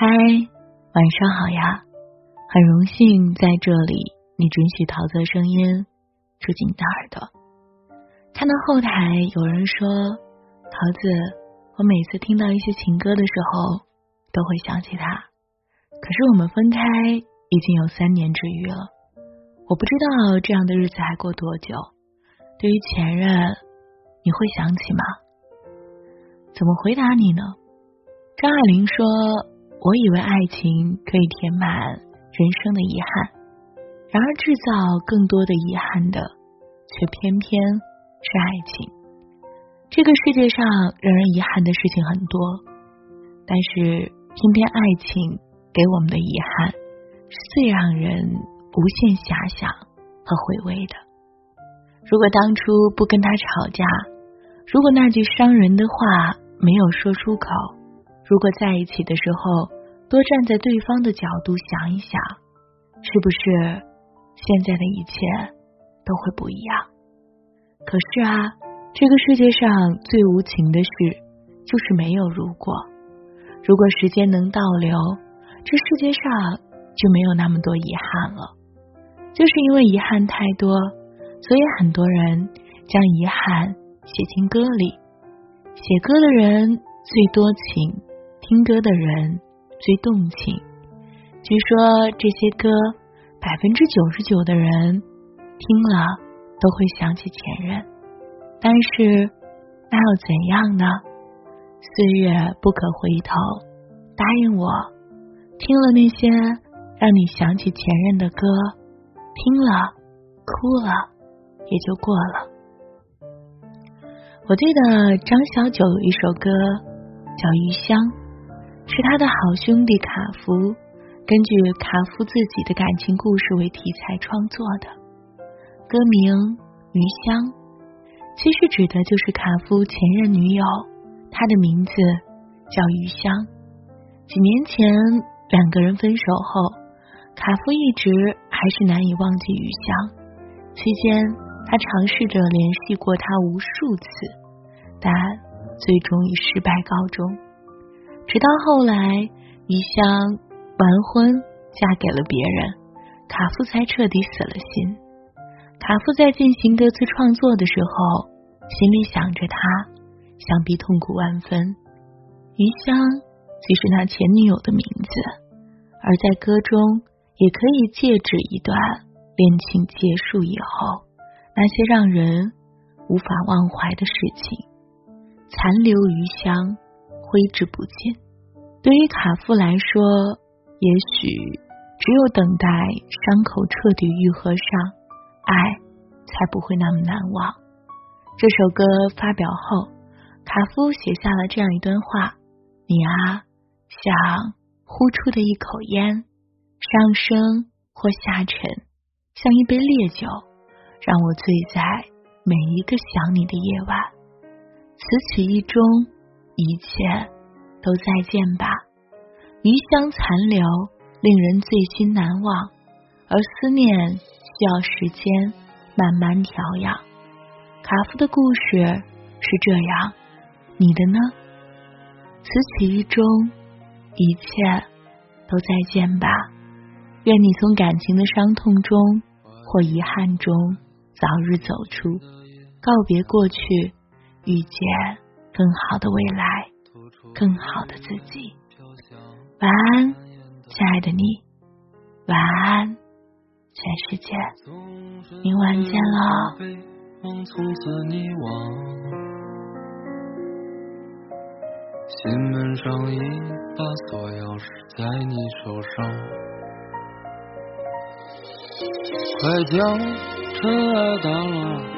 嗨，晚上好呀！很荣幸在这里，你准许桃子的声音住进你的耳朵。看到后台有人说，桃子，我每次听到一些情歌的时候，都会想起他。可是我们分开已经有三年之余了，我不知道这样的日子还过多久。对于前任，你会想起吗？怎么回答你呢？张爱玲说。我以为爱情可以填满人生的遗憾，然而制造更多的遗憾的，却偏偏是爱情。这个世界上让人遗憾的事情很多，但是偏偏爱情给我们的遗憾是最让人无限遐想和回味的。如果当初不跟他吵架，如果那句伤人的话没有说出口。如果在一起的时候多站在对方的角度想一想，是不是现在的一切都会不一样？可是啊，这个世界上最无情的事就是没有如果。如果时间能倒流，这世界上就没有那么多遗憾了。就是因为遗憾太多，所以很多人将遗憾写进歌里。写歌的人最多情。听歌的人最动情，据说这些歌百分之九十九的人听了都会想起前任，但是那又怎样呢？岁月不可回头，答应我，听了那些让你想起前任的歌，听了哭了也就过了。我记得张小九有一首歌叫《余香》。是他的好兄弟卡夫根据卡夫自己的感情故事为题材创作的，歌名《余香》，其实指的就是卡夫前任女友，她的名字叫余香。几年前两个人分手后，卡夫一直还是难以忘记余香。期间，他尝试着联系过她无数次，但最终以失败告终。直到后来，余香完婚嫁给了别人，卡夫才彻底死了心。卡夫在进行歌词创作的时候，心里想着他，想必痛苦万分。余香即是他前女友的名字，而在歌中也可以借指一段恋情结束以后那些让人无法忘怀的事情，残留余香。挥之不尽。对于卡夫来说，也许只有等待伤口彻底愈合上，爱才不会那么难忘。这首歌发表后，卡夫写下了这样一段话：“你啊，像呼出的一口烟，上升或下沉，像一杯烈酒，让我醉在每一个想你的夜晚。此曲一终。”一切都再见吧，余香残留，令人醉心难忘。而思念需要时间慢慢调养。卡夫的故事是这样，你的呢？此曲一终，一切都再见吧。愿你从感情的伤痛中或遗憾中早日走出，告别过去，遇见。更好的未来，更好的自己。晚安，亲爱的你。晚安，全世界。明晚见了。心门上一把锁钥匙在你手上，快将尘埃掸落。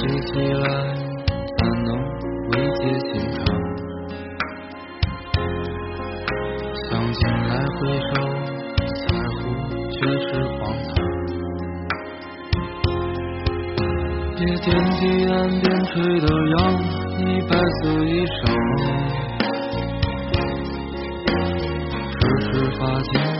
提起来才能未解心肠向前来回首才会却是荒唐也惦记岸边垂的杨你白色衣裳迟迟发现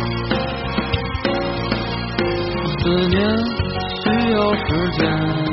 思念需要时间。